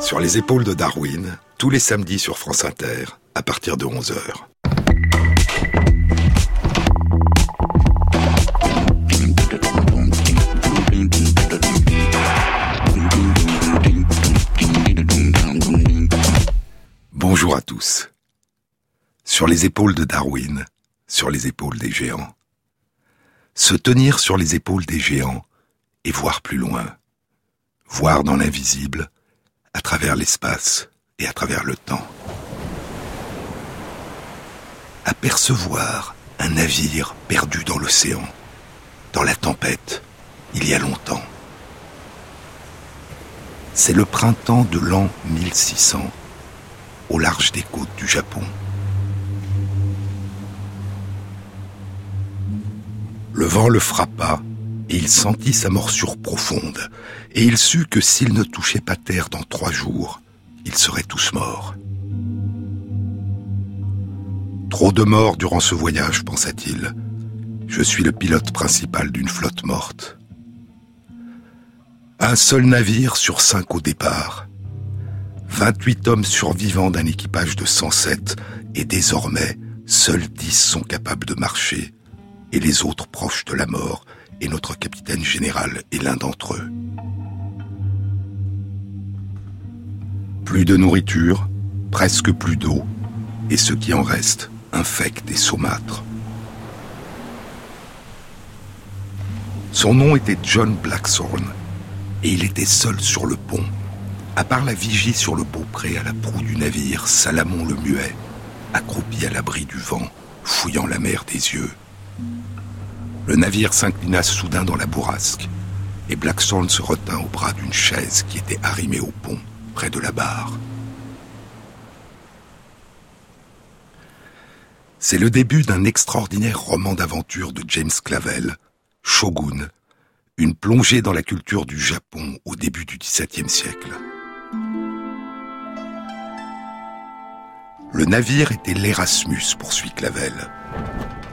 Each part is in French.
Sur les épaules de Darwin, tous les samedis sur France Inter, à partir de 11h. Bonjour à tous. Sur les épaules de Darwin, sur les épaules des géants. Se tenir sur les épaules des géants et voir plus loin. Voir dans l'invisible, à travers l'espace et à travers le temps. Apercevoir un navire perdu dans l'océan, dans la tempête, il y a longtemps. C'est le printemps de l'an 1600, au large des côtes du Japon. Le vent le frappa il sentit sa morsure profonde, et il sut que s'il ne touchait pas terre dans trois jours, ils seraient tous morts. Trop de morts durant ce voyage, pensa-t-il. Je suis le pilote principal d'une flotte morte. Un seul navire sur cinq au départ. 28 hommes survivants d'un équipage de 107, et désormais, seuls 10 sont capables de marcher, et les autres proches de la mort, et notre capitaine général est l'un d'entre eux. Plus de nourriture, presque plus d'eau, et ce qui en reste infecte et saumâtre. Son nom était John Blackthorne, et il était seul sur le pont, à part la vigie sur le beaupré à la proue du navire Salamon le Muet, accroupi à l'abri du vent, fouillant la mer des yeux. Le navire s'inclina soudain dans la bourrasque, et Blackthorne se retint au bras d'une chaise qui était arrimée au pont, près de la barre. C'est le début d'un extraordinaire roman d'aventure de James Clavell, Shogun, une plongée dans la culture du Japon au début du XVIIe siècle. Le navire était l'Erasmus, poursuit Clavel.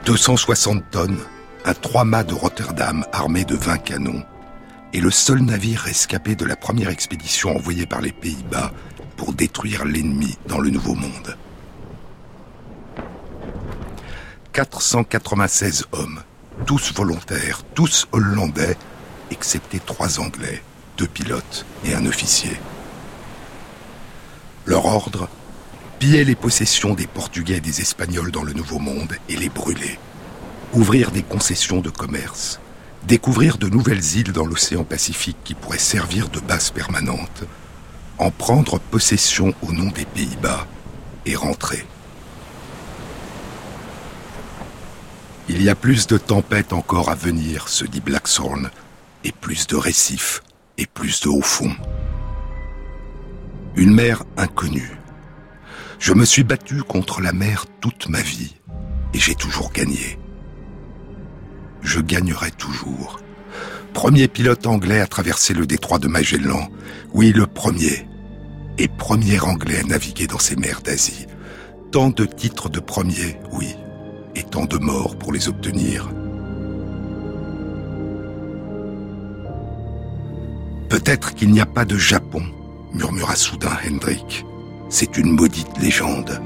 260 tonnes, un trois-mâts de Rotterdam armé de 20 canons, et le seul navire rescapé de la première expédition envoyée par les Pays-Bas pour détruire l'ennemi dans le Nouveau Monde. 496 hommes, tous volontaires, tous hollandais, excepté trois Anglais, deux pilotes et un officier. Leur ordre Piller les possessions des Portugais et des Espagnols dans le Nouveau Monde et les brûler ouvrir des concessions de commerce, découvrir de nouvelles îles dans l'océan Pacifique qui pourraient servir de base permanente, en prendre possession au nom des Pays-Bas et rentrer. Il y a plus de tempêtes encore à venir, se dit Blackthorn, et plus de récifs, et plus de hauts fond. Une mer inconnue. Je me suis battu contre la mer toute ma vie, et j'ai toujours gagné je gagnerai toujours. Premier pilote anglais à traverser le détroit de Magellan. Oui, le premier. Et premier anglais à naviguer dans ces mers d'Asie. Tant de titres de premier, oui, et tant de morts pour les obtenir. Peut-être qu'il n'y a pas de Japon, murmura soudain Hendrik. C'est une maudite légende.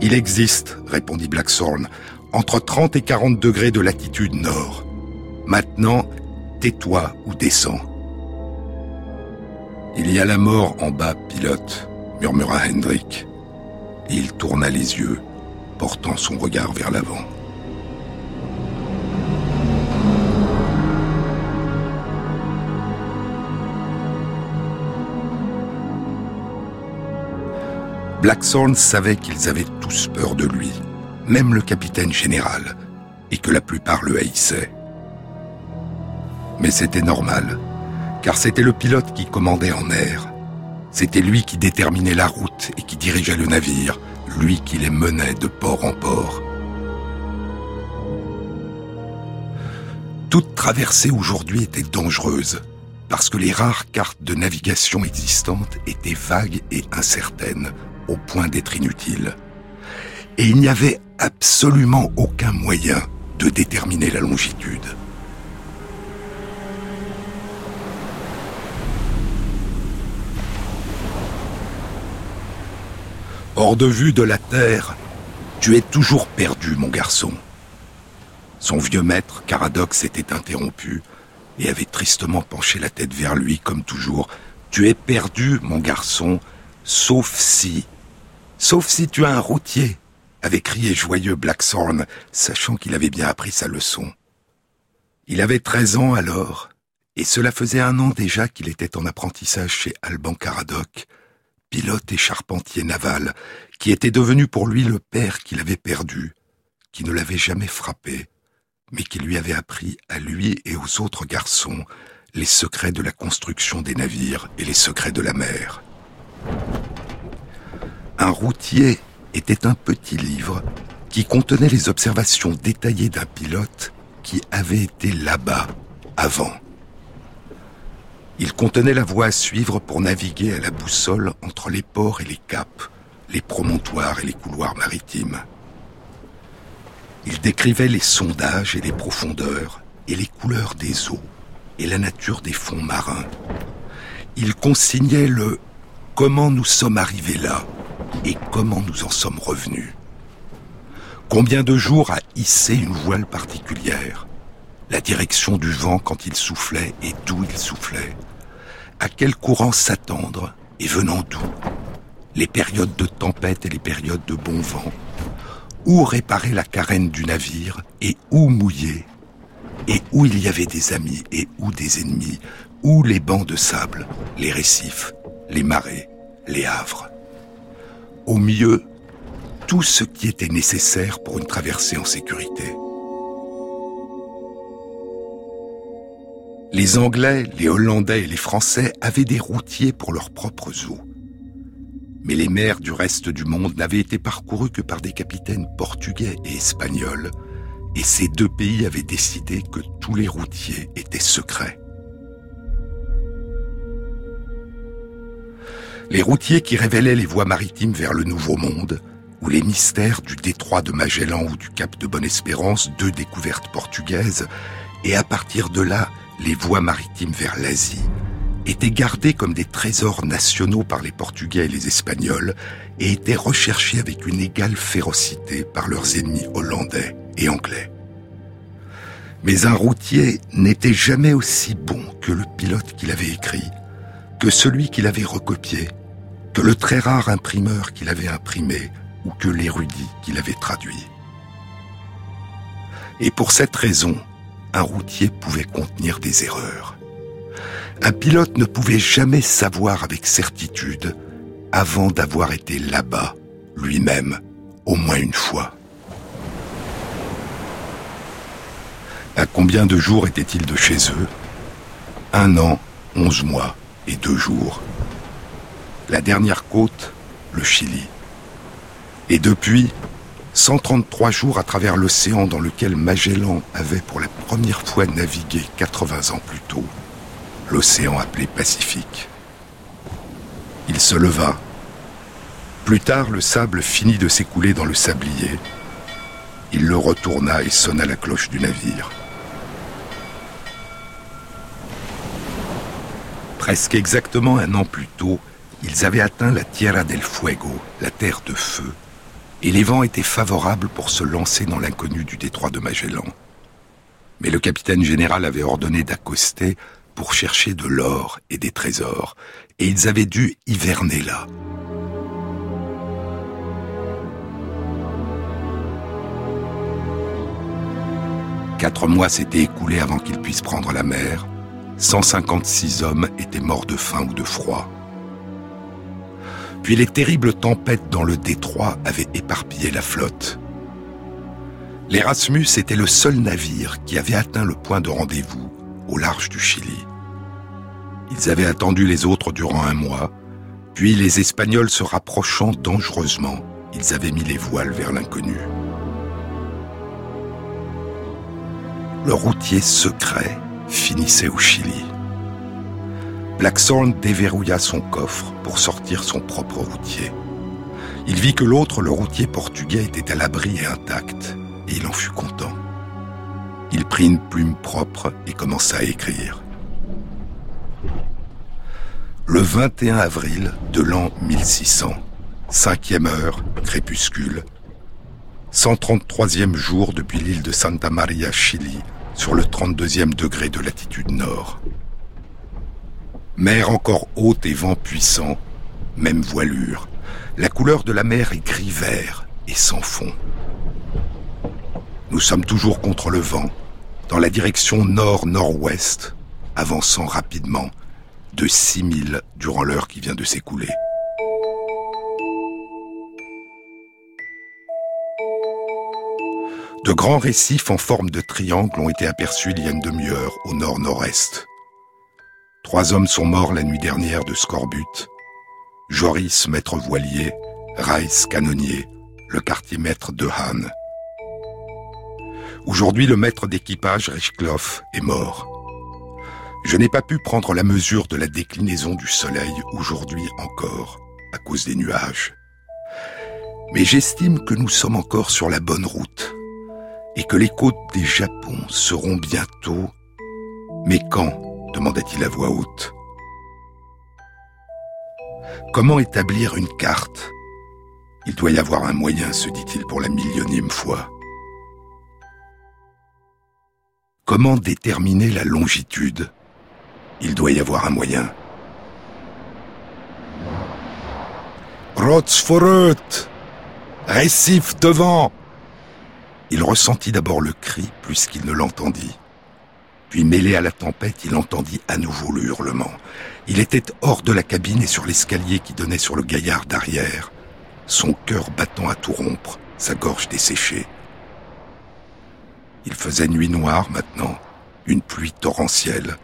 Il existe, répondit Blackthorn, entre 30 et 40 degrés de latitude nord. Maintenant, tais-toi ou descends. Il y a la mort en bas, pilote, murmura Hendrik. il tourna les yeux, portant son regard vers l'avant. Blackthorn savait qu'ils avaient tous peur de lui, même le capitaine général, et que la plupart le haïssaient. Mais c'était normal, car c'était le pilote qui commandait en mer. C'était lui qui déterminait la route et qui dirigeait le navire, lui qui les menait de port en port. Toute traversée aujourd'hui était dangereuse, parce que les rares cartes de navigation existantes étaient vagues et incertaines, au point d'être inutile. Et il n'y avait absolument aucun moyen de déterminer la longitude. Hors de vue de la Terre, tu es toujours perdu, mon garçon. Son vieux maître, Caradox, s'était interrompu et avait tristement penché la tête vers lui, comme toujours. Tu es perdu, mon garçon, sauf si Sauf si tu as un routier, avait crié joyeux Blackthorn, sachant qu'il avait bien appris sa leçon. Il avait treize ans alors, et cela faisait un an déjà qu'il était en apprentissage chez Alban Caradoc, pilote et charpentier naval, qui était devenu pour lui le père qu'il avait perdu, qui ne l'avait jamais frappé, mais qui lui avait appris à lui et aux autres garçons les secrets de la construction des navires et les secrets de la mer. Un routier était un petit livre qui contenait les observations détaillées d'un pilote qui avait été là-bas avant. Il contenait la voie à suivre pour naviguer à la boussole entre les ports et les caps, les promontoires et les couloirs maritimes. Il décrivait les sondages et les profondeurs, et les couleurs des eaux, et la nature des fonds marins. Il consignait le comment nous sommes arrivés là, et comment nous en sommes revenus? Combien de jours a hissé une voile particulière? La direction du vent quand il soufflait et d'où il soufflait? À quel courant s'attendre et venant d'où? Les périodes de tempête et les périodes de bon vent? Où réparer la carène du navire et où mouiller, et où il y avait des amis et où des ennemis, où les bancs de sable, les récifs, les marais, les havres? Au mieux, tout ce qui était nécessaire pour une traversée en sécurité. Les Anglais, les Hollandais et les Français avaient des routiers pour leurs propres eaux mais les mers du reste du monde n'avaient été parcourues que par des capitaines portugais et espagnols, et ces deux pays avaient décidé que tous les routiers étaient secrets. Les routiers qui révélaient les voies maritimes vers le Nouveau Monde, ou les mystères du détroit de Magellan ou du cap de Bonne-Espérance, deux découvertes portugaises, et à partir de là, les voies maritimes vers l'Asie, étaient gardés comme des trésors nationaux par les Portugais et les Espagnols et étaient recherchés avec une égale férocité par leurs ennemis hollandais et anglais. Mais un routier n'était jamais aussi bon que le pilote qu'il avait écrit, que celui qu'il avait recopié, que le très rare imprimeur qu'il avait imprimé ou que l'érudit qu'il avait traduit. Et pour cette raison, un routier pouvait contenir des erreurs. Un pilote ne pouvait jamais savoir avec certitude avant d'avoir été là-bas, lui-même, au moins une fois. À combien de jours était-il de chez eux? Un an, onze mois et deux jours. La dernière côte, le Chili. Et depuis, 133 jours à travers l'océan dans lequel Magellan avait pour la première fois navigué 80 ans plus tôt l'océan appelé Pacifique. Il se leva. Plus tard, le sable finit de s'écouler dans le sablier. Il le retourna et sonna la cloche du navire. Presque exactement un an plus tôt, ils avaient atteint la Tierra del Fuego, la terre de feu, et les vents étaient favorables pour se lancer dans l'inconnu du détroit de Magellan. Mais le capitaine général avait ordonné d'accoster pour chercher de l'or et des trésors, et ils avaient dû hiverner là. Quatre mois s'étaient écoulés avant qu'ils puissent prendre la mer. 156 hommes étaient morts de faim ou de froid. Puis les terribles tempêtes dans le détroit avaient éparpillé la flotte. L'Erasmus était le seul navire qui avait atteint le point de rendez-vous au large du Chili. Ils avaient attendu les autres durant un mois, puis les Espagnols se rapprochant dangereusement, ils avaient mis les voiles vers l'inconnu. Le routier secret finissait au Chili. Blackthorn déverrouilla son coffre pour sortir son propre routier. Il vit que l'autre, le routier portugais, était à l'abri et intact, et il en fut content. Il prit une plume propre et commença à écrire. Le 21 avril de l'an 1600, Cinquième heure, crépuscule. 133e jour depuis l'île de Santa Maria, Chili, sur le 32e degré de latitude nord. Mer encore haute et vent puissant, même voilure. La couleur de la mer est gris-vert et sans fond. Nous sommes toujours contre le vent, dans la direction nord-nord-ouest, avançant rapidement de 6000 durant l'heure qui vient de s'écouler. De grands récifs en forme de triangle ont été aperçus il y a une demi-heure au nord-nord-est. Trois hommes sont morts la nuit dernière de scorbut. Joris, maître voilier, Rice, canonnier, le quartier maître de Han. Aujourd'hui, le maître d'équipage, Richkloff, est mort. Je n'ai pas pu prendre la mesure de la déclinaison du soleil aujourd'hui encore, à cause des nuages. Mais j'estime que nous sommes encore sur la bonne route et que les côtes des Japon seront bientôt. Mais quand demanda-t-il à voix haute. Comment établir une carte? Il doit y avoir un moyen, se dit-il pour la millionième fois. Comment déterminer la longitude? Il doit y avoir un moyen. Rotsforut Récif devant il ressentit d'abord le cri plus qu'il ne l'entendit. Puis mêlé à la tempête, il entendit à nouveau le hurlement. Il était hors de la cabine et sur l'escalier qui donnait sur le gaillard d'arrière, son cœur battant à tout rompre, sa gorge desséchée. Il faisait nuit noire maintenant, une pluie torrentielle.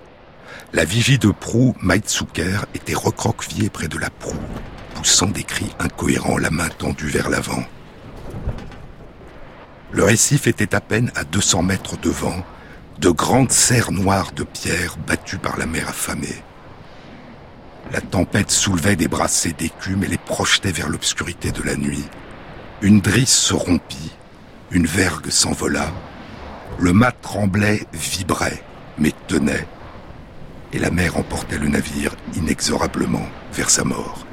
La vigie de proue, Maitsuker, était recroquevillée près de la proue, poussant des cris incohérents, la main tendue vers l'avant. Le récif était à peine à 200 mètres devant, de grandes serres noires de pierre battues par la mer affamée. La tempête soulevait des brassées d'écume et les projetait vers l'obscurité de la nuit. Une drisse se rompit, une vergue s'envola, le mât tremblait, vibrait, mais tenait, et la mer emportait le navire inexorablement vers sa mort.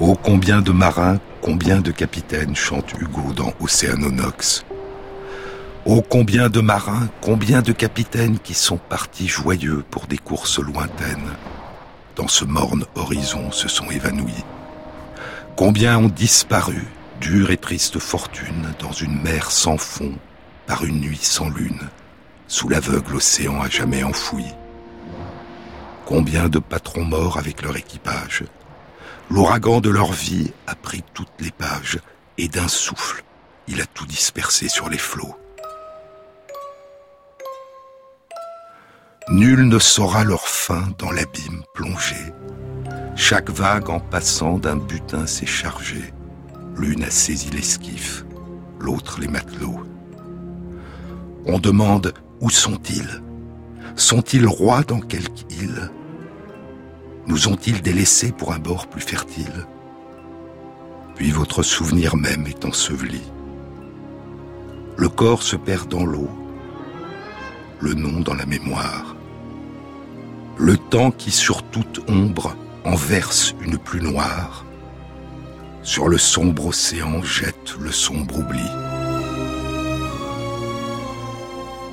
Oh combien de marins combien de capitaines chante Hugo dans Océanonox? Oh combien de marins, combien de capitaines qui sont partis joyeux pour des courses lointaines, dans ce morne horizon se sont évanouis. Combien ont disparu, dure et triste fortune, dans une mer sans fond, par une nuit sans lune, sous l'aveugle océan à jamais enfoui. Combien de patrons morts avec leur équipage, L'ouragan de leur vie a pris toutes les pages et d'un souffle, il a tout dispersé sur les flots. Nul ne saura leur fin dans l'abîme plongé. Chaque vague en passant d'un butin s'est chargée. L'une a saisi l'esquif, l'autre les matelots. On demande où sont-ils? Sont-ils rois dans quelque île? Nous ont-ils délaissés pour un bord plus fertile? Puis votre souvenir même est enseveli. Le corps se perd dans l'eau, le nom dans la mémoire. Le temps qui sur toute ombre en verse une plus noire, sur le sombre océan jette le sombre oubli.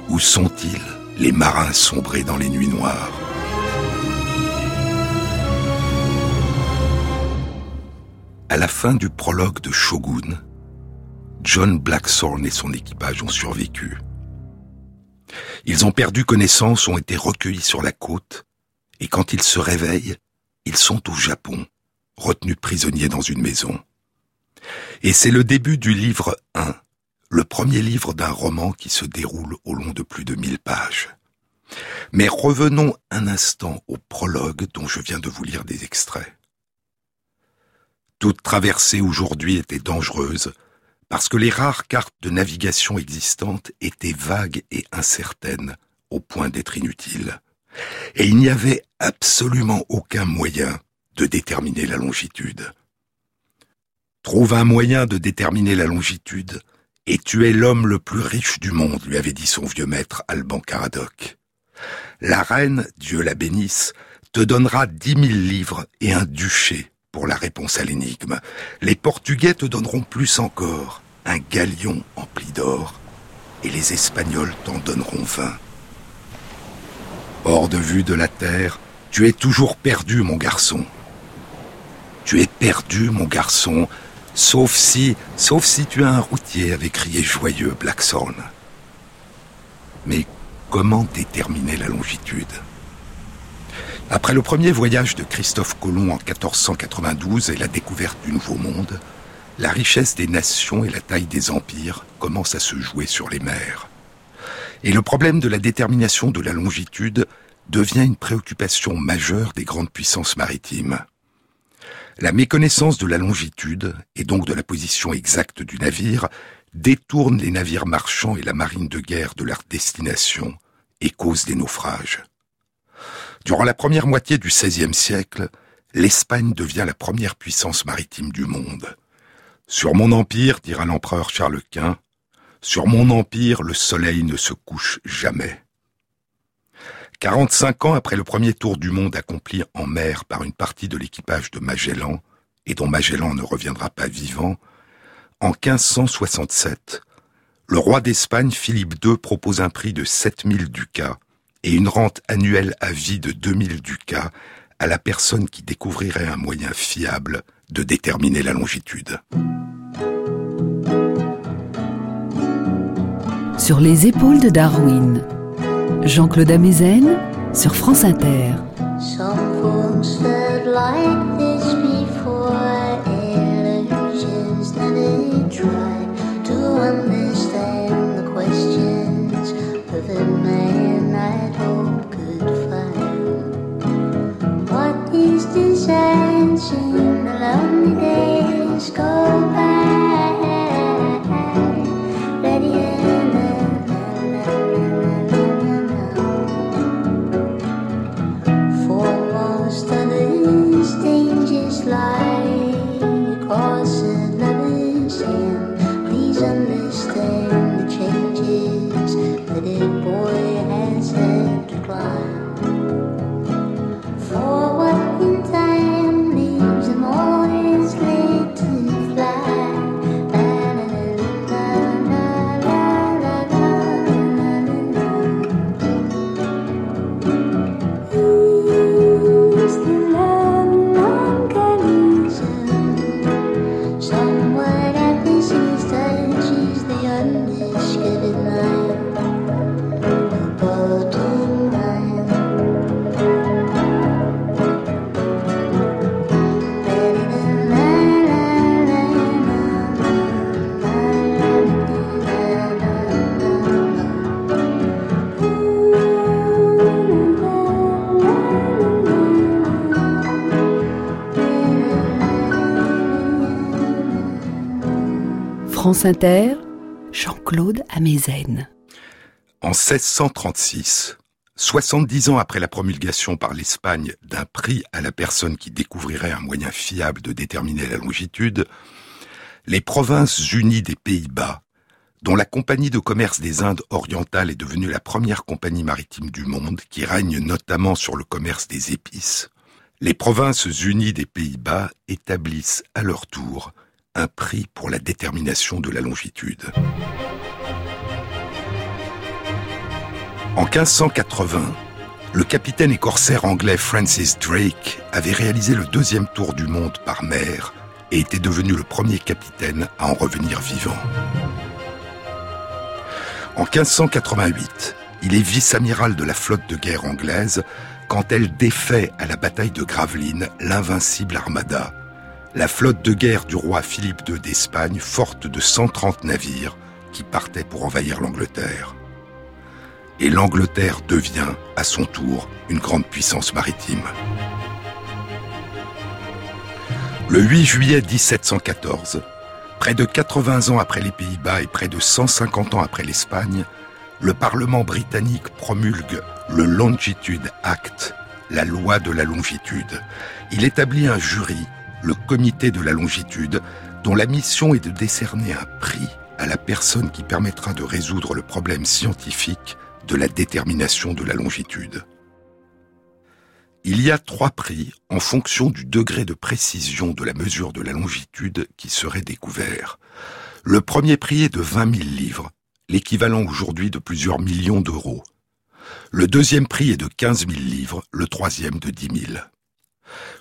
Où sont-ils, les marins sombrés dans les nuits noires? À la fin du prologue de Shogun, John Blackthorne et son équipage ont survécu. Ils ont perdu connaissance, ont été recueillis sur la côte, et quand ils se réveillent, ils sont au Japon, retenus prisonniers dans une maison. Et c'est le début du livre 1, le premier livre d'un roman qui se déroule au long de plus de mille pages. Mais revenons un instant au prologue dont je viens de vous lire des extraits. Toute traversée aujourd'hui était dangereuse, parce que les rares cartes de navigation existantes étaient vagues et incertaines, au point d'être inutiles. Et il n'y avait absolument aucun moyen de déterminer la longitude. Trouve un moyen de déterminer la longitude, et tu es l'homme le plus riche du monde, lui avait dit son vieux maître Alban Caradoc. La reine, Dieu la bénisse, te donnera dix mille livres et un duché pour la réponse à l'énigme. Les Portugais te donneront plus encore, un galion empli d'or, et les Espagnols t'en donneront vingt. Hors de vue de la terre, tu es toujours perdu, mon garçon. Tu es perdu, mon garçon, sauf si, sauf si tu as un routier, avait crié joyeux Blackthorn. Mais comment déterminer la longitude? Après le premier voyage de Christophe Colomb en 1492 et la découverte du Nouveau Monde, la richesse des nations et la taille des empires commencent à se jouer sur les mers. Et le problème de la détermination de la longitude devient une préoccupation majeure des grandes puissances maritimes. La méconnaissance de la longitude, et donc de la position exacte du navire, détourne les navires marchands et la marine de guerre de leur destination et cause des naufrages. Durant la première moitié du XVIe siècle, l'Espagne devient la première puissance maritime du monde. Sur mon empire, dira l'empereur Charles Quint, sur mon empire, le soleil ne se couche jamais. 45 ans après le premier tour du monde accompli en mer par une partie de l'équipage de Magellan, et dont Magellan ne reviendra pas vivant, en 1567, le roi d'Espagne Philippe II propose un prix de 7000 ducats et une rente annuelle à vie de 2000 ducats à la personne qui découvrirait un moyen fiable de déterminer la longitude. Sur les épaules de Darwin, Jean-Claude Amezen sur France Inter. France Jean-Claude Amezen. En 1636, 70 ans après la promulgation par l'Espagne d'un prix à la personne qui découvrirait un moyen fiable de déterminer la longitude, les provinces unies des Pays-Bas, dont la Compagnie de commerce des Indes orientales est devenue la première compagnie maritime du monde, qui règne notamment sur le commerce des épices, les provinces unies des Pays-Bas établissent à leur tour un prix pour la détermination de la longitude. En 1580, le capitaine et corsaire anglais Francis Drake avait réalisé le deuxième tour du monde par mer et était devenu le premier capitaine à en revenir vivant. En 1588, il est vice-amiral de la flotte de guerre anglaise quand elle défait à la bataille de Gravelines l'invincible armada la flotte de guerre du roi Philippe II d'Espagne, forte de 130 navires, qui partaient pour envahir l'Angleterre. Et l'Angleterre devient, à son tour, une grande puissance maritime. Le 8 juillet 1714, près de 80 ans après les Pays-Bas et près de 150 ans après l'Espagne, le Parlement britannique promulgue le Longitude Act, la loi de la longitude. Il établit un jury le comité de la longitude, dont la mission est de décerner un prix à la personne qui permettra de résoudre le problème scientifique de la détermination de la longitude. Il y a trois prix en fonction du degré de précision de la mesure de la longitude qui serait découvert. Le premier prix est de 20 000 livres, l'équivalent aujourd'hui de plusieurs millions d'euros. Le deuxième prix est de 15 000 livres, le troisième de 10 000.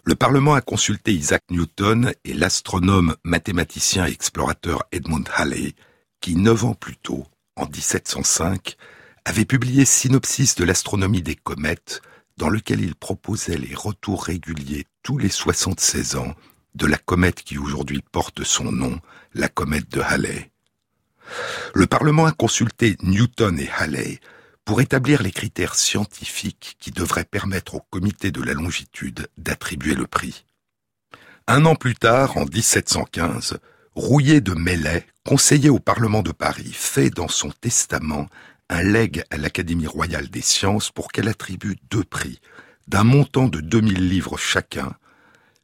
Le Parlement a consulté Isaac Newton et l'astronome, mathématicien et explorateur Edmund Halley, qui neuf ans plus tôt, en 1705, avait publié Synopsis de l'astronomie des comètes, dans lequel il proposait les retours réguliers tous les 76 ans de la comète qui aujourd'hui porte son nom, la comète de Halley. Le Parlement a consulté Newton et Halley pour établir les critères scientifiques qui devraient permettre au comité de la longitude d'attribuer le prix. Un an plus tard, en 1715, Rouillet de Mellet, conseiller au Parlement de Paris, fait dans son testament un legs à l'Académie royale des sciences pour qu'elle attribue deux prix, d'un montant de 2000 livres chacun,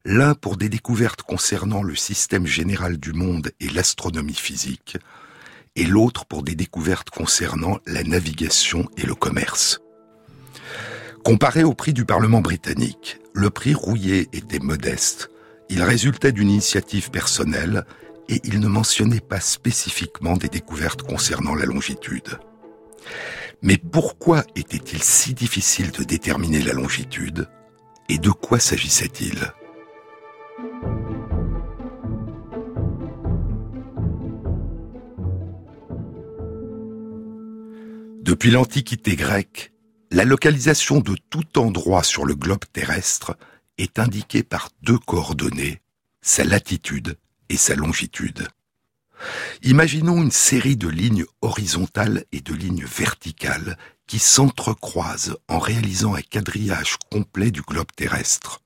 l'un pour des découvertes concernant le système général du monde et l'astronomie physique, et l'autre pour des découvertes concernant la navigation et le commerce. Comparé au prix du Parlement britannique, le prix Rouillet était modeste. Il résultait d'une initiative personnelle et il ne mentionnait pas spécifiquement des découvertes concernant la longitude. Mais pourquoi était-il si difficile de déterminer la longitude et de quoi s'agissait-il? Depuis l'Antiquité grecque, la localisation de tout endroit sur le globe terrestre est indiquée par deux coordonnées, sa latitude et sa longitude. Imaginons une série de lignes horizontales et de lignes verticales qui s'entrecroisent en réalisant un quadrillage complet du globe terrestre.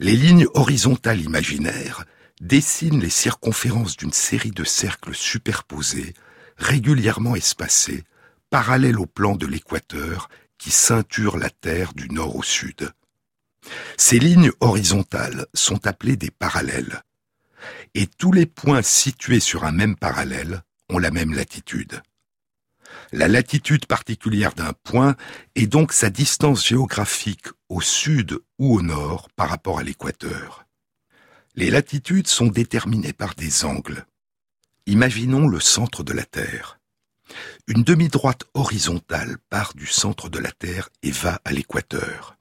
Les lignes horizontales imaginaires dessinent les circonférences d'une série de cercles superposés, régulièrement espacés, parallèles au plan de l'équateur qui ceinture la Terre du nord au sud. Ces lignes horizontales sont appelées des parallèles. Et tous les points situés sur un même parallèle ont la même latitude. La latitude particulière d'un point est donc sa distance géographique au sud ou au nord par rapport à l'équateur. Les latitudes sont déterminées par des angles. Imaginons le centre de la Terre. Une demi-droite horizontale part du centre de la Terre et va à l'équateur.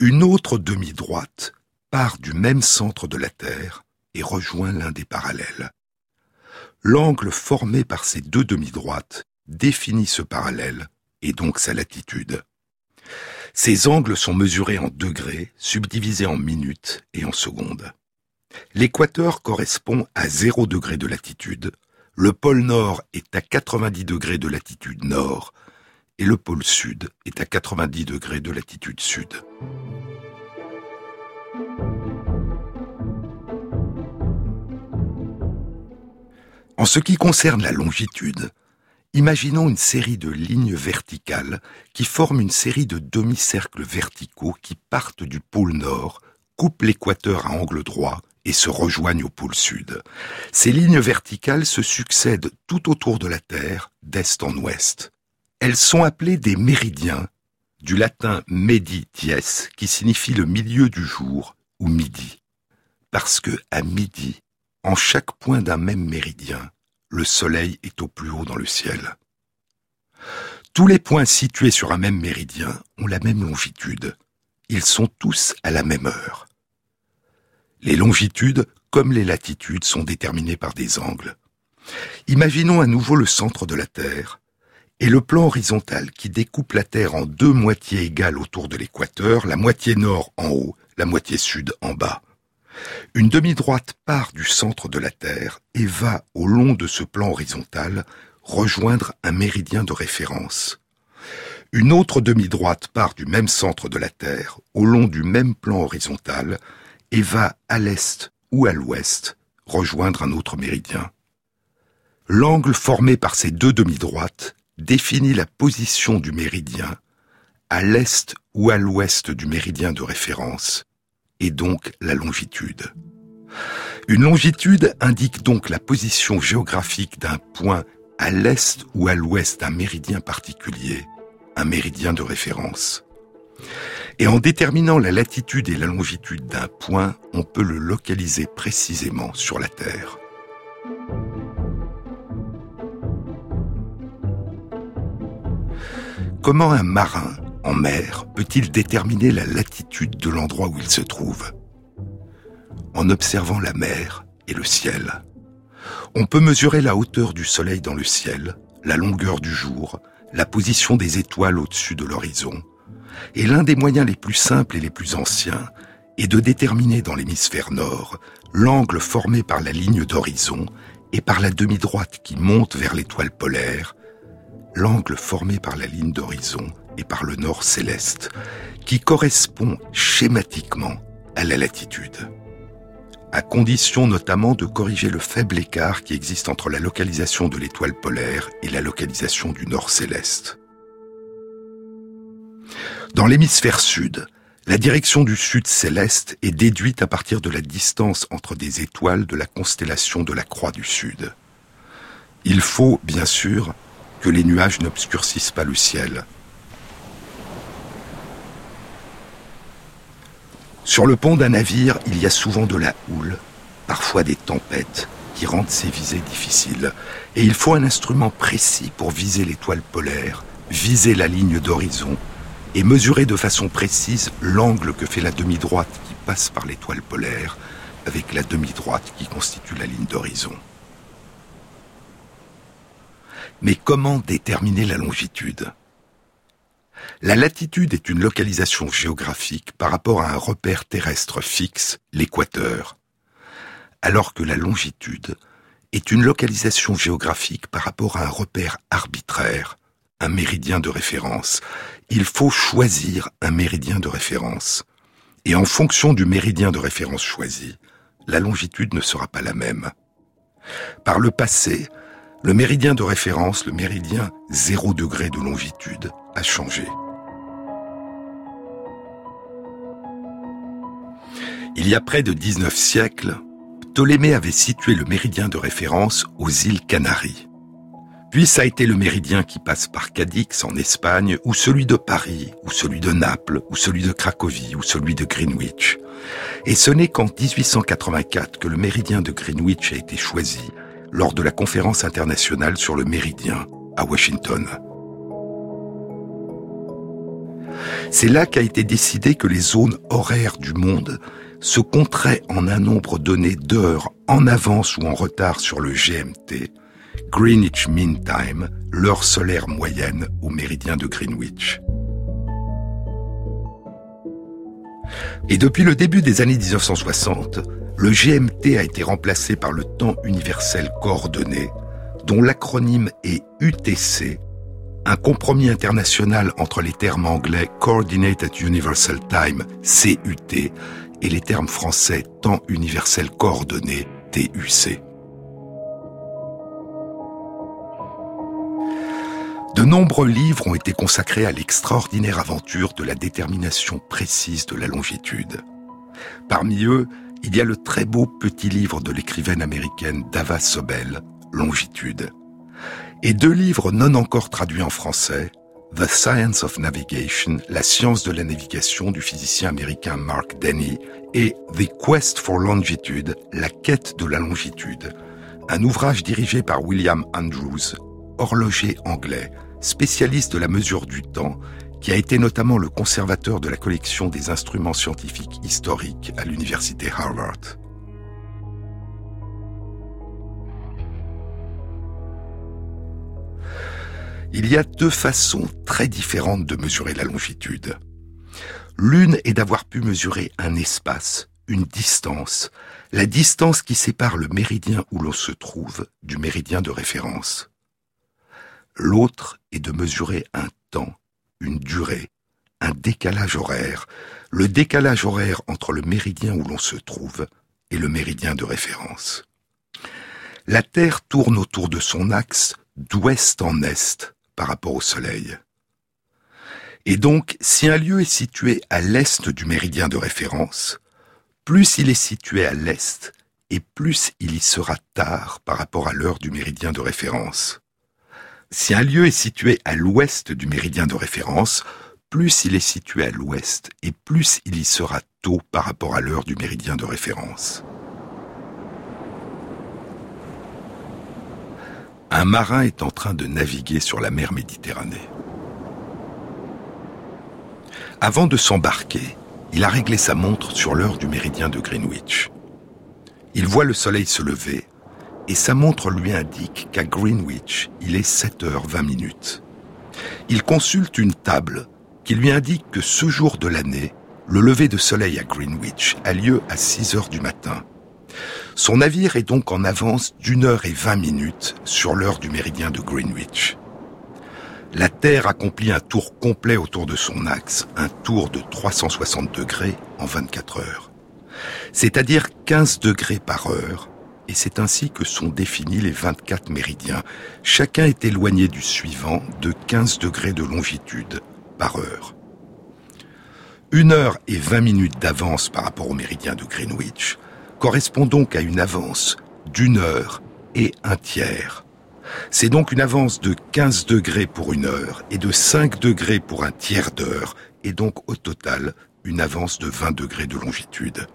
Une autre demi-droite part du même centre de la Terre et rejoint l'un des parallèles. L'angle formé par ces deux demi-droites définit ce parallèle et donc sa latitude. Ces angles sont mesurés en degrés, subdivisés en minutes et en secondes. L'équateur correspond à 0 degré de latitude, le pôle Nord est à 90 degrés de latitude nord et le pôle Sud est à 90 degrés de latitude sud. En ce qui concerne la longitude, imaginons une série de lignes verticales qui forment une série de demi-cercles verticaux qui partent du pôle Nord, coupent l'équateur à angle droit et se rejoignent au pôle sud. Ces lignes verticales se succèdent tout autour de la Terre, d'est en ouest. Elles sont appelées des méridiens, du latin medi dies, qui signifie le milieu du jour ou midi. Parce que à midi, en chaque point d'un même méridien, le soleil est au plus haut dans le ciel. Tous les points situés sur un même méridien ont la même longitude. Ils sont tous à la même heure. Les longitudes, comme les latitudes, sont déterminées par des angles. Imaginons à nouveau le centre de la Terre et le plan horizontal qui découpe la Terre en deux moitiés égales autour de l'équateur, la moitié nord en haut, la moitié sud en bas. Une demi-droite part du centre de la Terre et va, au long de ce plan horizontal, rejoindre un méridien de référence. Une autre demi-droite part du même centre de la Terre, au long du même plan horizontal, et va à l'est ou à l'ouest rejoindre un autre méridien. L'angle formé par ces deux demi-droites définit la position du méridien à l'est ou à l'ouest du méridien de référence, et donc la longitude. Une longitude indique donc la position géographique d'un point à l'est ou à l'ouest d'un méridien particulier, un méridien de référence. Et en déterminant la latitude et la longitude d'un point, on peut le localiser précisément sur la Terre. Comment un marin en mer peut-il déterminer la latitude de l'endroit où il se trouve? En observant la mer et le ciel. On peut mesurer la hauteur du soleil dans le ciel, la longueur du jour, la position des étoiles au-dessus de l'horizon. Et l'un des moyens les plus simples et les plus anciens est de déterminer dans l'hémisphère nord l'angle formé par la ligne d'horizon et par la demi-droite qui monte vers l'étoile polaire, l'angle formé par la ligne d'horizon et par le nord céleste, qui correspond schématiquement à la latitude à condition notamment de corriger le faible écart qui existe entre la localisation de l'étoile polaire et la localisation du nord céleste. Dans l'hémisphère sud, la direction du sud céleste est déduite à partir de la distance entre des étoiles de la constellation de la Croix du Sud. Il faut, bien sûr, que les nuages n'obscurcissent pas le ciel, Sur le pont d'un navire, il y a souvent de la houle, parfois des tempêtes, qui rendent ces visées difficiles. Et il faut un instrument précis pour viser l'étoile polaire, viser la ligne d'horizon, et mesurer de façon précise l'angle que fait la demi-droite qui passe par l'étoile polaire avec la demi-droite qui constitue la ligne d'horizon. Mais comment déterminer la longitude? La latitude est une localisation géographique par rapport à un repère terrestre fixe, l'équateur, alors que la longitude est une localisation géographique par rapport à un repère arbitraire, un méridien de référence. Il faut choisir un méridien de référence. Et en fonction du méridien de référence choisi, la longitude ne sera pas la même. Par le passé, le méridien de référence, le méridien 0 degré de longitude, a changé. Il y a près de 19 siècles, Ptolémée avait situé le méridien de référence aux îles Canaries. Puis ça a été le méridien qui passe par Cadix en Espagne, ou celui de Paris, ou celui de Naples, ou celui de Cracovie, ou celui de Greenwich. Et ce n'est qu'en 1884 que le méridien de Greenwich a été choisi lors de la conférence internationale sur le méridien à Washington. C'est là qu'a été décidé que les zones horaires du monde se compterait en un nombre donné d'heures en avance ou en retard sur le GMT, Greenwich Mean Time, l'heure solaire moyenne au méridien de Greenwich. Et depuis le début des années 1960, le GMT a été remplacé par le temps universel coordonné, dont l'acronyme est UTC, un compromis international entre les termes anglais Coordinated Universal Time, CUT, et les termes français temps universel coordonné, TUC. De nombreux livres ont été consacrés à l'extraordinaire aventure de la détermination précise de la longitude. Parmi eux, il y a le très beau petit livre de l'écrivaine américaine Dava Sobel, Longitude, et deux livres non encore traduits en français, The Science of Navigation, la science de la navigation du physicien américain Mark Denny, et The Quest for Longitude, la quête de la longitude, un ouvrage dirigé par William Andrews, horloger anglais, spécialiste de la mesure du temps, qui a été notamment le conservateur de la collection des instruments scientifiques historiques à l'université Harvard. Il y a deux façons très différentes de mesurer la longitude. L'une est d'avoir pu mesurer un espace, une distance, la distance qui sépare le méridien où l'on se trouve du méridien de référence. L'autre est de mesurer un temps, une durée, un décalage horaire, le décalage horaire entre le méridien où l'on se trouve et le méridien de référence. La Terre tourne autour de son axe d'ouest en est, par rapport au Soleil. Et donc, si un lieu est situé à l'est du méridien de référence, plus il est situé à l'est, et plus il y sera tard par rapport à l'heure du méridien de référence. Si un lieu est situé à l'ouest du méridien de référence, plus il est situé à l'ouest et plus il y sera tôt par rapport à l'heure du méridien de référence. Un marin est en train de naviguer sur la mer Méditerranée. Avant de s'embarquer, il a réglé sa montre sur l'heure du méridien de Greenwich. Il voit le soleil se lever et sa montre lui indique qu'à Greenwich, il est 7h20 minutes. Il consulte une table qui lui indique que ce jour de l'année, le lever de soleil à Greenwich a lieu à 6 heures du matin. Son navire est donc en avance d'une heure et vingt minutes sur l'heure du méridien de Greenwich. La Terre accomplit un tour complet autour de son axe, un tour de 360 degrés en 24 heures. C'est-à-dire 15 degrés par heure, et c'est ainsi que sont définis les 24 méridiens. Chacun est éloigné du suivant de 15 degrés de longitude par heure. Une heure et 20 minutes d'avance par rapport au méridien de Greenwich correspond donc à une avance d'une heure et un tiers. C'est donc une avance de 15 degrés pour une heure et de 5 degrés pour un tiers d'heure, et donc au total une avance de 20 degrés de longitude.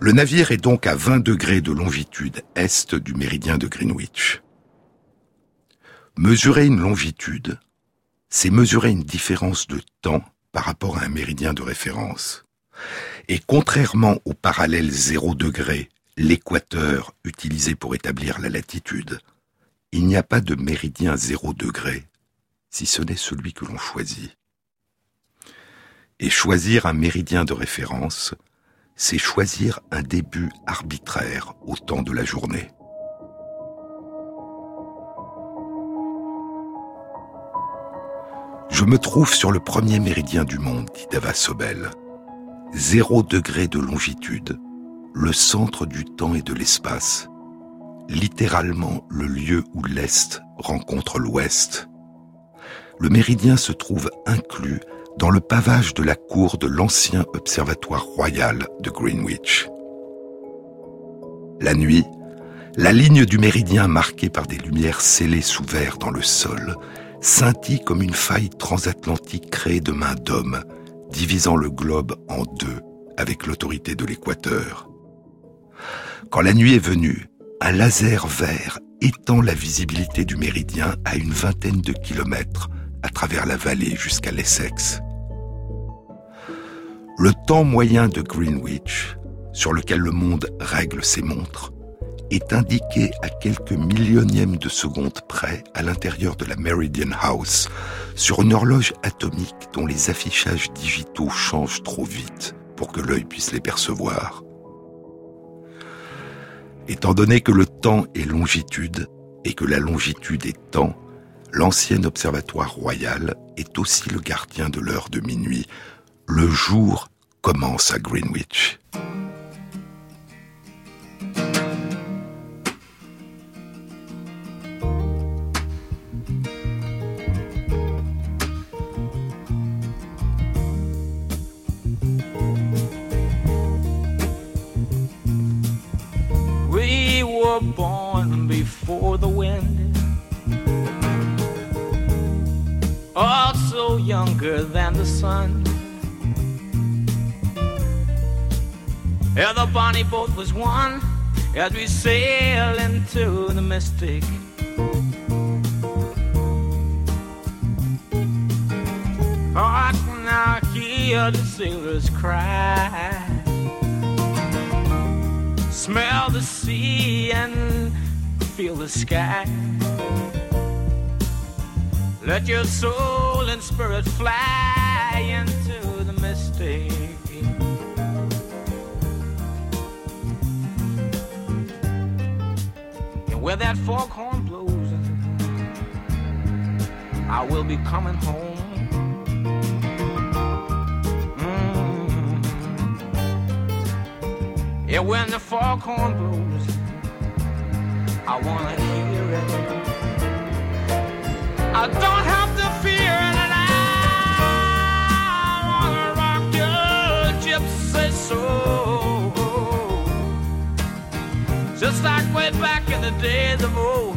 Le navire est donc à 20 degrés de longitude est du méridien de Greenwich. Mesurer une longitude, c'est mesurer une différence de temps par rapport à un méridien de référence. Et contrairement au parallèle 0 degré, l'équateur utilisé pour établir la latitude, il n'y a pas de méridien 0 degré, si ce n'est celui que l'on choisit. Et choisir un méridien de référence, c'est choisir un début arbitraire au temps de la journée. Je me trouve sur le premier méridien du monde, dit Dava Sobel. Zéro degré de longitude, le centre du temps et de l'espace, littéralement le lieu où l'Est rencontre l'Ouest. Le méridien se trouve inclus dans le pavage de la cour de l'ancien observatoire royal de Greenwich. La nuit, la ligne du méridien marquée par des lumières scellées sous verre dans le sol scintille comme une faille transatlantique créée de main d'homme, divisant le globe en deux avec l'autorité de l'équateur. Quand la nuit est venue, un laser vert étend la visibilité du méridien à une vingtaine de kilomètres à travers la vallée jusqu'à l'Essex. Le temps moyen de Greenwich, sur lequel le monde règle ses montres, est indiqué à quelques millionièmes de seconde près à l'intérieur de la Meridian House, sur une horloge atomique dont les affichages digitaux changent trop vite pour que l'œil puisse les percevoir. Étant donné que le temps est longitude et que la longitude est temps, l'ancien observatoire royal est aussi le gardien de l'heure de minuit, le jour commence à Greenwich. We were born before the wind, also younger than the sun. Yeah, the bonnie boat was one as we sail into the mystic. Oh, I can now hear the sailors cry. Smell the sea and feel the sky. Let your soul and spirit fly into the mystic. Where that foghorn blows, I will be coming home. Mm. Yeah, when the foghorn blows, I wanna hear it. I don't have to fear and I wanna rock your gypsy soul, just like way back in the days of old.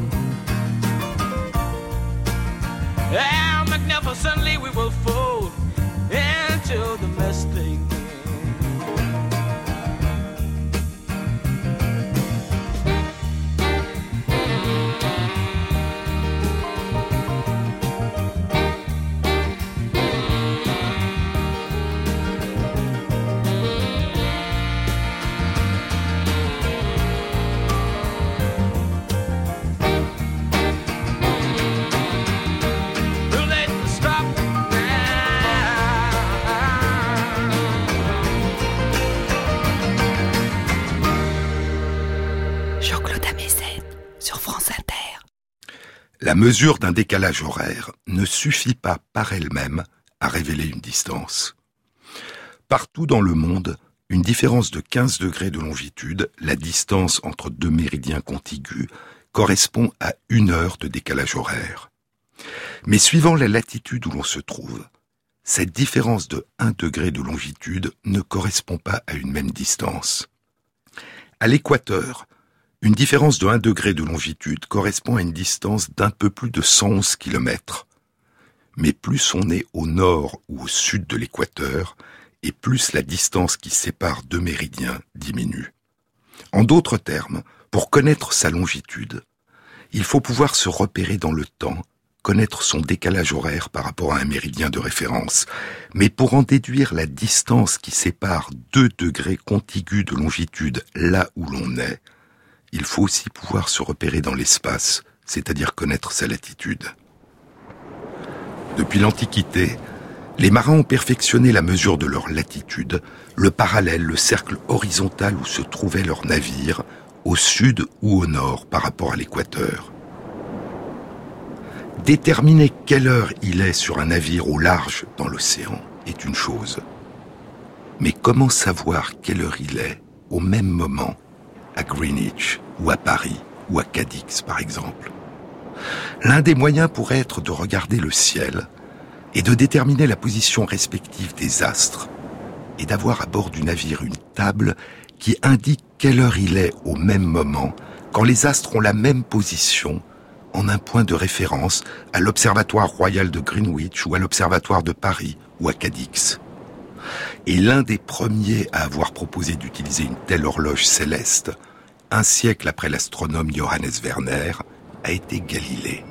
How magnificently we will fold into the mistake. Mesure d'un décalage horaire ne suffit pas par elle-même à révéler une distance. Partout dans le monde, une différence de 15 degrés de longitude, la distance entre deux méridiens contigus, correspond à une heure de décalage horaire. Mais suivant la latitude où l'on se trouve, cette différence de 1 degré de longitude ne correspond pas à une même distance. À l'équateur, une différence de 1 degré de longitude correspond à une distance d'un peu plus de 111 km. Mais plus on est au nord ou au sud de l'équateur, et plus la distance qui sépare deux méridiens diminue. En d'autres termes, pour connaître sa longitude, il faut pouvoir se repérer dans le temps, connaître son décalage horaire par rapport à un méridien de référence. Mais pour en déduire la distance qui sépare deux degrés contigus de longitude là où l'on est, il faut aussi pouvoir se repérer dans l'espace, c'est-à-dire connaître sa latitude. Depuis l'Antiquité, les marins ont perfectionné la mesure de leur latitude, le parallèle, le cercle horizontal où se trouvait leur navire, au sud ou au nord par rapport à l'équateur. Déterminer quelle heure il est sur un navire au large dans l'océan est une chose. Mais comment savoir quelle heure il est au même moment à Greenwich ou à Paris ou à Cadix par exemple L'un des moyens pourrait être de regarder le ciel et de déterminer la position respective des astres et d'avoir à bord du navire une table qui indique quelle heure il est au même moment quand les astres ont la même position en un point de référence à l'Observatoire royal de Greenwich ou à l'Observatoire de Paris ou à Cadix. Et l'un des premiers à avoir proposé d'utiliser une telle horloge céleste, un siècle après l'astronome Johannes Werner, a été Galilée.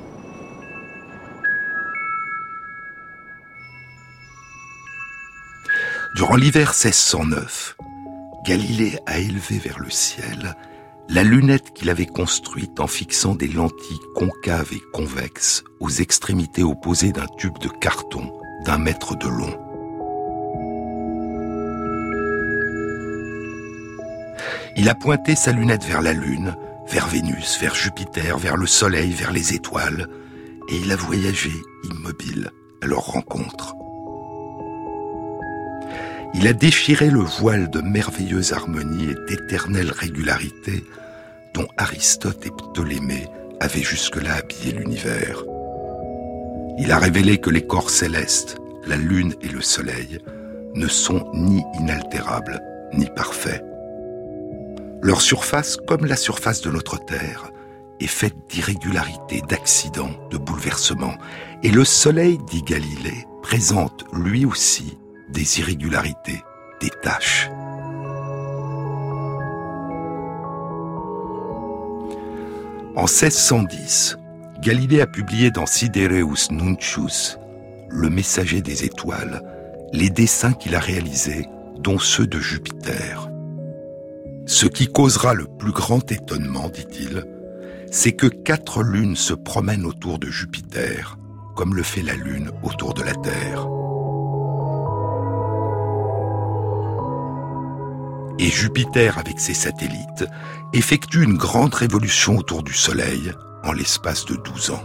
Durant l'hiver 1609, Galilée a élevé vers le ciel la lunette qu'il avait construite en fixant des lentilles concaves et convexes aux extrémités opposées d'un tube de carton d'un mètre de long. Il a pointé sa lunette vers la Lune, vers Vénus, vers Jupiter, vers le Soleil, vers les étoiles, et il a voyagé immobile à leur rencontre. Il a déchiré le voile de merveilleuse harmonie et d'éternelle régularité dont Aristote et Ptolémée avaient jusque-là habillé l'univers. Il a révélé que les corps célestes, la lune et le soleil, ne sont ni inaltérables ni parfaits. Leur surface, comme la surface de notre Terre, est faite d'irrégularités, d'accidents, de bouleversements. Et le Soleil, dit Galilée, présente lui aussi des irrégularités, des taches. En 1610, Galilée a publié dans Sidereus Nuncius, le messager des étoiles, les dessins qu'il a réalisés, dont ceux de Jupiter. Ce qui causera le plus grand étonnement, dit-il, c'est que quatre lunes se promènent autour de Jupiter, comme le fait la Lune autour de la Terre. et Jupiter avec ses satellites effectue une grande révolution autour du Soleil en l'espace de 12 ans.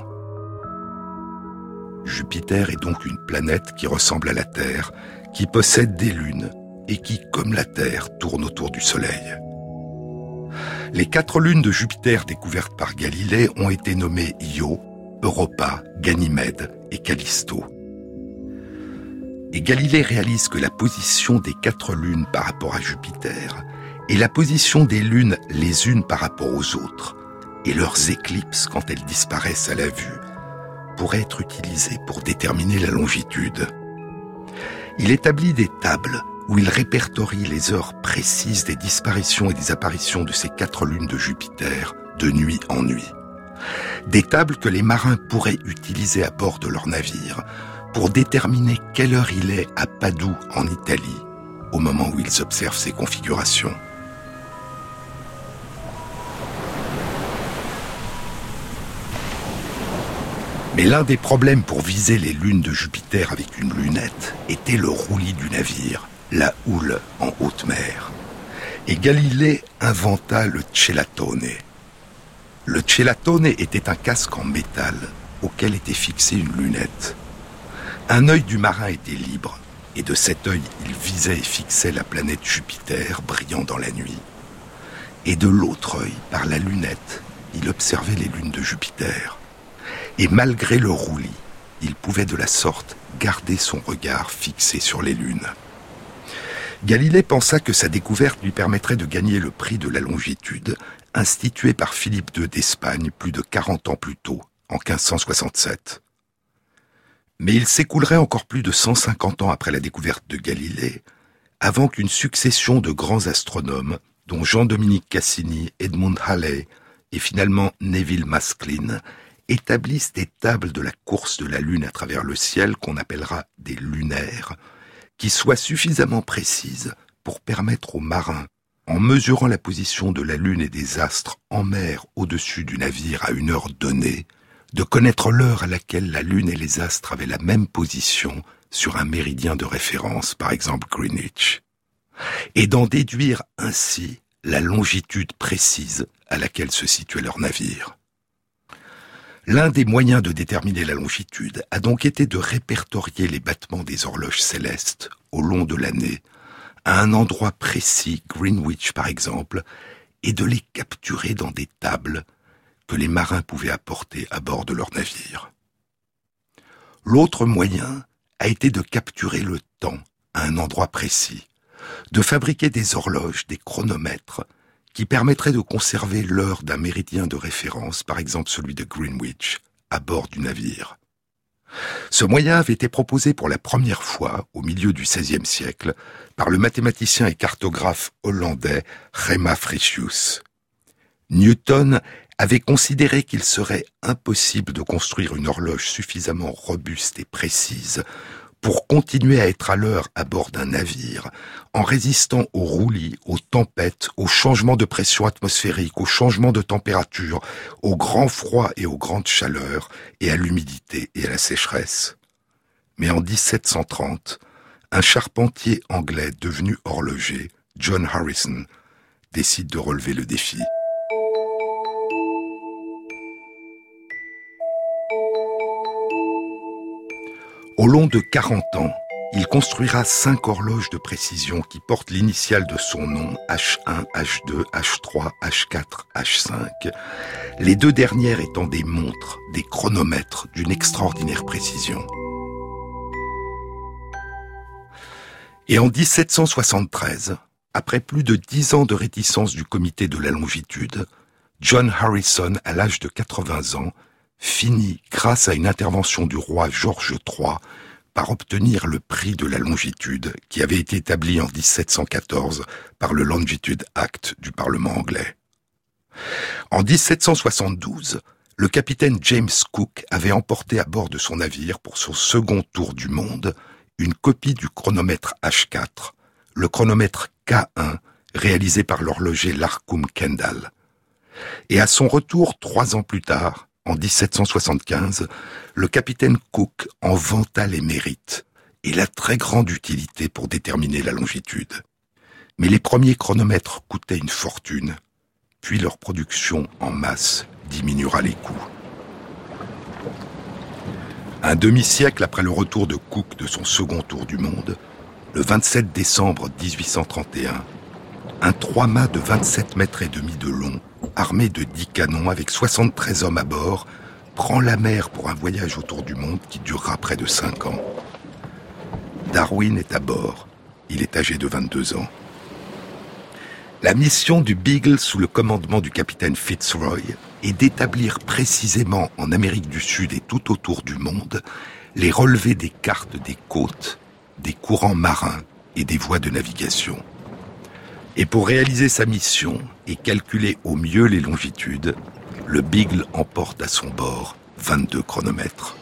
Jupiter est donc une planète qui ressemble à la Terre, qui possède des lunes et qui, comme la Terre, tourne autour du Soleil. Les quatre lunes de Jupiter découvertes par Galilée ont été nommées Io, Europa, Ganymède et Callisto et Galilée réalise que la position des quatre lunes par rapport à Jupiter et la position des lunes les unes par rapport aux autres et leurs éclipses quand elles disparaissent à la vue pourraient être utilisées pour déterminer la longitude. Il établit des tables où il répertorie les heures précises des disparitions et des apparitions de ces quatre lunes de Jupiter de nuit en nuit. Des tables que les marins pourraient utiliser à bord de leur navire pour déterminer quelle heure il est à Padoue, en Italie, au moment où ils observent ces configurations. Mais l'un des problèmes pour viser les lunes de Jupiter avec une lunette était le roulis du navire, la houle en haute mer. Et Galilée inventa le celatone. Le celatone était un casque en métal auquel était fixée une lunette. Un œil du marin était libre, et de cet œil il visait et fixait la planète Jupiter brillant dans la nuit. Et de l'autre œil, par la lunette, il observait les lunes de Jupiter. Et malgré le roulis, il pouvait de la sorte garder son regard fixé sur les lunes. Galilée pensa que sa découverte lui permettrait de gagner le prix de la longitude, institué par Philippe II d'Espagne plus de 40 ans plus tôt, en 1567. Mais il s'écoulerait encore plus de 150 ans après la découverte de Galilée, avant qu'une succession de grands astronomes, dont Jean-Dominique Cassini, Edmund Halley et finalement Neville Maskelyne, établissent des tables de la course de la Lune à travers le ciel qu'on appellera des lunaires, qui soient suffisamment précises pour permettre aux marins, en mesurant la position de la Lune et des astres en mer au-dessus du navire à une heure donnée, de connaître l'heure à laquelle la Lune et les astres avaient la même position sur un méridien de référence, par exemple Greenwich, et d'en déduire ainsi la longitude précise à laquelle se situait leur navire. L'un des moyens de déterminer la longitude a donc été de répertorier les battements des horloges célestes au long de l'année, à un endroit précis, Greenwich par exemple, et de les capturer dans des tables que les marins pouvaient apporter à bord de leur navire. L'autre moyen a été de capturer le temps à un endroit précis, de fabriquer des horloges, des chronomètres, qui permettrait de conserver l'heure d'un méridien de référence, par exemple celui de Greenwich, à bord du navire. Ce moyen avait été proposé pour la première fois, au milieu du XVIe siècle, par le mathématicien et cartographe hollandais Rema Frisius. Newton avait considéré qu'il serait impossible de construire une horloge suffisamment robuste et précise pour continuer à être à l'heure à bord d'un navire, en résistant aux roulis, aux tempêtes, aux changements de pression atmosphérique, aux changements de température, au grand froid et aux grandes chaleurs, et à l'humidité et à la sécheresse. Mais en 1730, un charpentier anglais devenu horloger, John Harrison, décide de relever le défi. Au long de 40 ans, il construira cinq horloges de précision qui portent l'initiale de son nom, H1, H2, H3, H4, H5, les deux dernières étant des montres, des chronomètres d'une extraordinaire précision. Et en 1773, après plus de dix ans de réticence du comité de la longitude, John Harrison, à l'âge de 80 ans, finit, grâce à une intervention du roi George III, par obtenir le prix de la longitude qui avait été établi en 1714 par le Longitude Act du Parlement anglais. En 1772, le capitaine James Cook avait emporté à bord de son navire pour son second tour du monde une copie du chronomètre H4, le chronomètre K1 réalisé par l'horloger Larcum Kendall. Et à son retour trois ans plus tard, en 1775, le capitaine Cook en vanta les mérites et la très grande utilité pour déterminer la longitude. Mais les premiers chronomètres coûtaient une fortune, puis leur production en masse diminuera les coûts. Un demi-siècle après le retour de Cook de son second tour du monde, le 27 décembre 1831, un trois-mâts de 27 mètres et demi de long armé de dix canons avec 73 hommes à bord, prend la mer pour un voyage autour du monde qui durera près de cinq ans. Darwin est à bord. Il est âgé de 22 ans. La mission du Beagle sous le commandement du capitaine Fitzroy est d'établir précisément en Amérique du Sud et tout autour du monde les relevés des cartes des côtes, des courants marins et des voies de navigation. Et pour réaliser sa mission et calculer au mieux les longitudes, le Beagle emporte à son bord 22 chronomètres.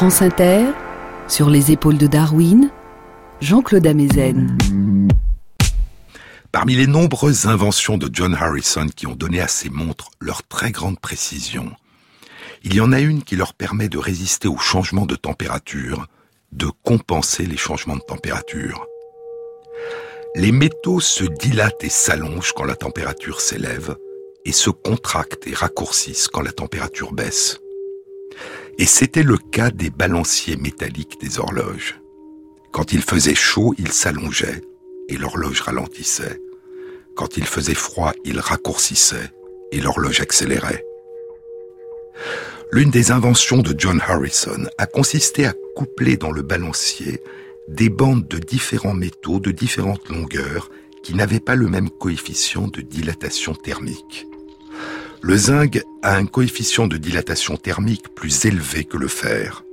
France Inter, sur les épaules de Darwin, Jean-Claude Amezen. Parmi les nombreuses inventions de John Harrison qui ont donné à ces montres leur très grande précision, il y en a une qui leur permet de résister aux changements de température, de compenser les changements de température. Les métaux se dilatent et s'allongent quand la température s'élève, et se contractent et raccourcissent quand la température baisse. Et c'était le cas des balanciers métalliques des horloges. Quand il faisait chaud, ils s'allongeaient et l'horloge ralentissait. Quand il faisait froid, ils raccourcissaient et l'horloge accélérait. L'une des inventions de John Harrison a consisté à coupler dans le balancier des bandes de différents métaux de différentes longueurs qui n'avaient pas le même coefficient de dilatation thermique. Le zinc a un coefficient de dilatation thermique plus élevé que le fer.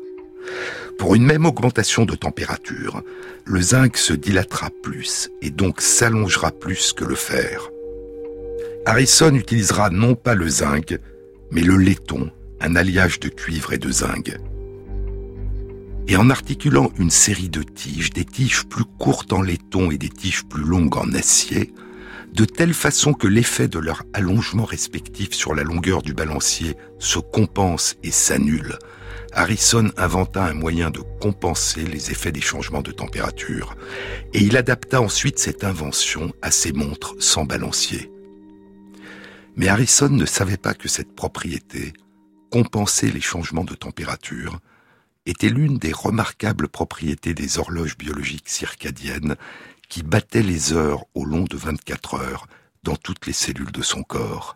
Pour une même augmentation de température, le zinc se dilatera plus et donc s'allongera plus que le fer. Harrison utilisera non pas le zinc, mais le laiton, un alliage de cuivre et de zinc. Et en articulant une série de tiges, des tiges plus courtes en laiton et des tiges plus longues en acier, de telle façon que l'effet de leur allongement respectif sur la longueur du balancier se compense et s'annule, Harrison inventa un moyen de compenser les effets des changements de température, et il adapta ensuite cette invention à ses montres sans balancier. Mais Harrison ne savait pas que cette propriété, compenser les changements de température, était l'une des remarquables propriétés des horloges biologiques circadiennes qui battait les heures au long de 24 heures dans toutes les cellules de son corps.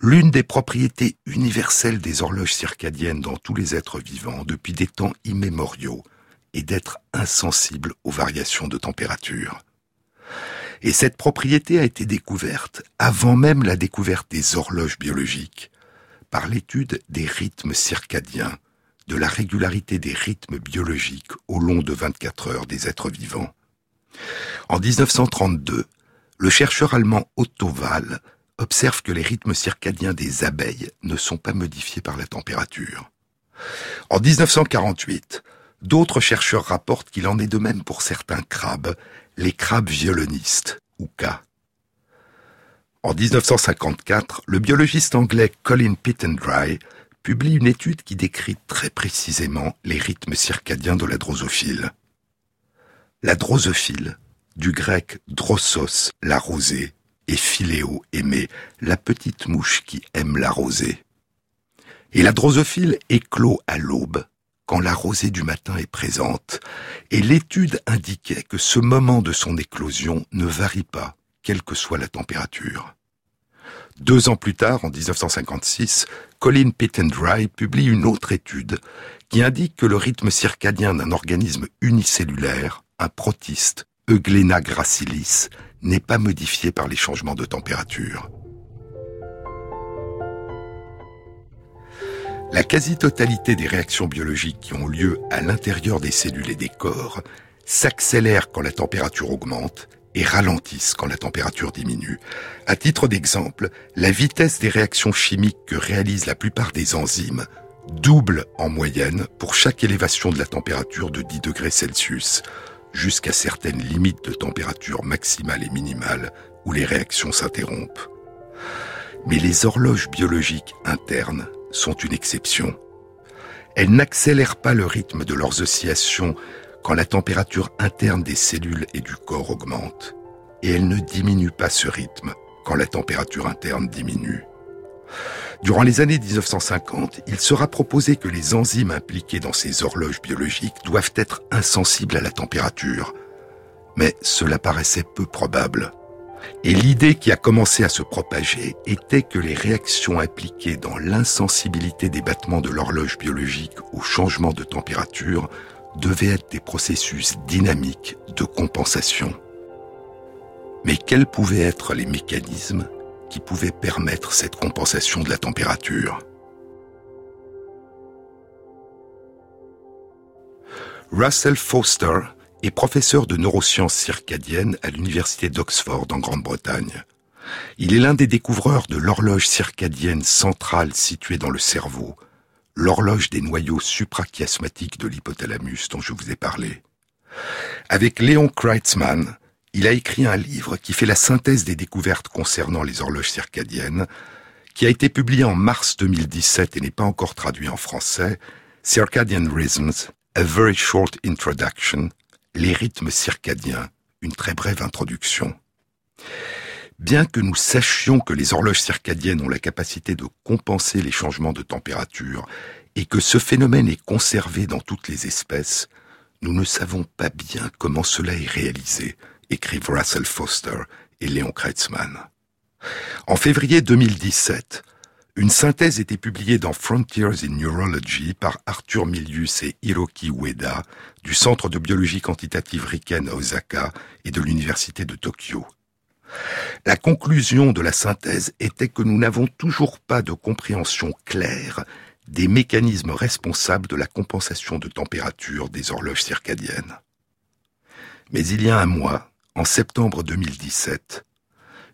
L'une des propriétés universelles des horloges circadiennes dans tous les êtres vivants depuis des temps immémoriaux est d'être insensible aux variations de température. Et cette propriété a été découverte avant même la découverte des horloges biologiques par l'étude des rythmes circadiens de la régularité des rythmes biologiques au long de 24 heures des êtres vivants. En 1932, le chercheur allemand Otto Wahl observe que les rythmes circadiens des abeilles ne sont pas modifiés par la température. En 1948, d'autres chercheurs rapportent qu'il en est de même pour certains crabes, les crabes violonistes, ou K. En 1954, le biologiste anglais Colin Pittendry publie une étude qui décrit très précisément les rythmes circadiens de la drosophile. La drosophile, du grec drossos, la rosée, et philéo, aimer, la petite mouche qui aime la rosée. Et la drosophile éclot à l'aube, quand la rosée du matin est présente, et l'étude indiquait que ce moment de son éclosion ne varie pas, quelle que soit la température. Deux ans plus tard, en 1956, Colin Pittendry publie une autre étude qui indique que le rythme circadien d'un organisme unicellulaire, un protiste, Euglena gracilis, n'est pas modifié par les changements de température. La quasi-totalité des réactions biologiques qui ont lieu à l'intérieur des cellules et des corps s'accélèrent quand la température augmente et ralentissent quand la température diminue. À titre d'exemple, la vitesse des réactions chimiques que réalisent la plupart des enzymes double en moyenne pour chaque élévation de la température de 10 degrés Celsius, jusqu'à certaines limites de température maximale et minimale où les réactions s'interrompent. Mais les horloges biologiques internes sont une exception. Elles n'accélèrent pas le rythme de leurs oscillations quand la température interne des cellules et du corps augmente, et elle ne diminue pas ce rythme quand la température interne diminue. Durant les années 1950, il sera proposé que les enzymes impliquées dans ces horloges biologiques doivent être insensibles à la température. Mais cela paraissait peu probable. Et l'idée qui a commencé à se propager était que les réactions impliquées dans l'insensibilité des battements de l'horloge biologique au changement de température devaient être des processus dynamiques de compensation. Mais quels pouvaient être les mécanismes qui pouvaient permettre cette compensation de la température? Russell Foster est professeur de neurosciences circadiennes à l'université d'Oxford en Grande-Bretagne. Il est l'un des découvreurs de l'horloge circadienne centrale située dans le cerveau, l'horloge des noyaux suprachiasmatiques de l'hypothalamus dont je vous ai parlé. Avec Léon Kreitzmann, il a écrit un livre qui fait la synthèse des découvertes concernant les horloges circadiennes, qui a été publié en mars 2017 et n'est pas encore traduit en français, Circadian Rhythms, A Very Short Introduction, les rythmes circadiens, une très brève introduction. Bien que nous sachions que les horloges circadiennes ont la capacité de compenser les changements de température et que ce phénomène est conservé dans toutes les espèces, nous ne savons pas bien comment cela est réalisé, écrivent Russell Foster et Léon Kreitzmann. En février 2017, une synthèse était publiée dans Frontiers in Neurology par Arthur Milius et Hiroki Ueda du Centre de biologie quantitative Riken à Osaka et de l'Université de Tokyo. La conclusion de la synthèse était que nous n'avons toujours pas de compréhension claire des mécanismes responsables de la compensation de température des horloges circadiennes. Mais il y a un mois, en septembre 2017,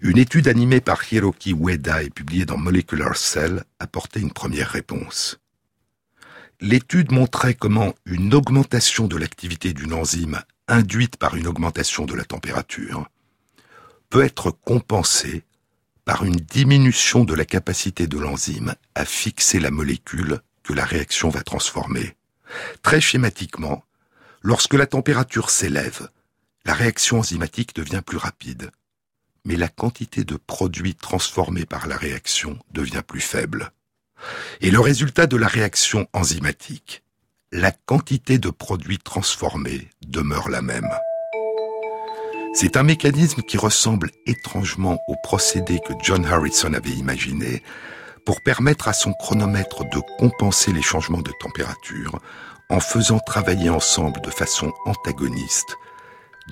une étude animée par Hiroki Ueda et publiée dans Molecular Cell apportait une première réponse. L'étude montrait comment une augmentation de l'activité d'une enzyme induite par une augmentation de la température peut être compensé par une diminution de la capacité de l'enzyme à fixer la molécule que la réaction va transformer. Très schématiquement, lorsque la température s'élève, la réaction enzymatique devient plus rapide, mais la quantité de produits transformés par la réaction devient plus faible. Et le résultat de la réaction enzymatique, la quantité de produits transformés demeure la même. C'est un mécanisme qui ressemble étrangement au procédé que John Harrison avait imaginé pour permettre à son chronomètre de compenser les changements de température en faisant travailler ensemble de façon antagoniste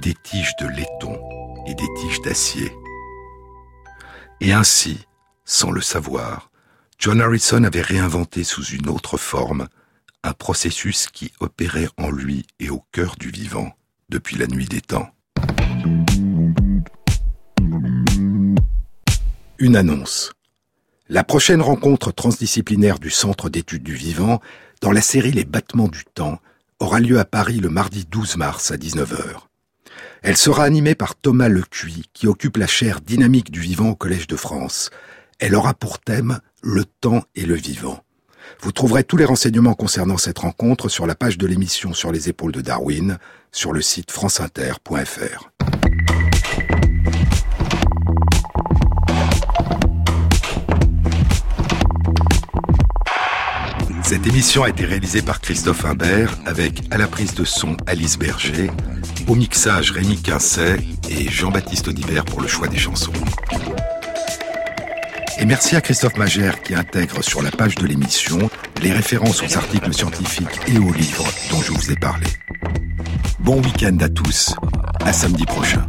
des tiges de laiton et des tiges d'acier. Et ainsi, sans le savoir, John Harrison avait réinventé sous une autre forme un processus qui opérait en lui et au cœur du vivant depuis la nuit des temps. Une annonce. La prochaine rencontre transdisciplinaire du Centre d'études du vivant, dans la série Les battements du temps, aura lieu à Paris le mardi 12 mars à 19h. Elle sera animée par Thomas Lecuy, qui occupe la chaire dynamique du vivant au Collège de France. Elle aura pour thème Le temps et le vivant. Vous trouverez tous les renseignements concernant cette rencontre sur la page de l'émission Sur les épaules de Darwin, sur le site franceinter.fr. Cette émission a été réalisée par Christophe Imbert avec à la prise de son Alice Berger, au mixage Rémi Quincet et Jean-Baptiste Audibert pour le choix des chansons. Et merci à Christophe Magère qui intègre sur la page de l'émission les références aux articles scientifiques et aux livres dont je vous ai parlé. Bon week-end à tous, à samedi prochain.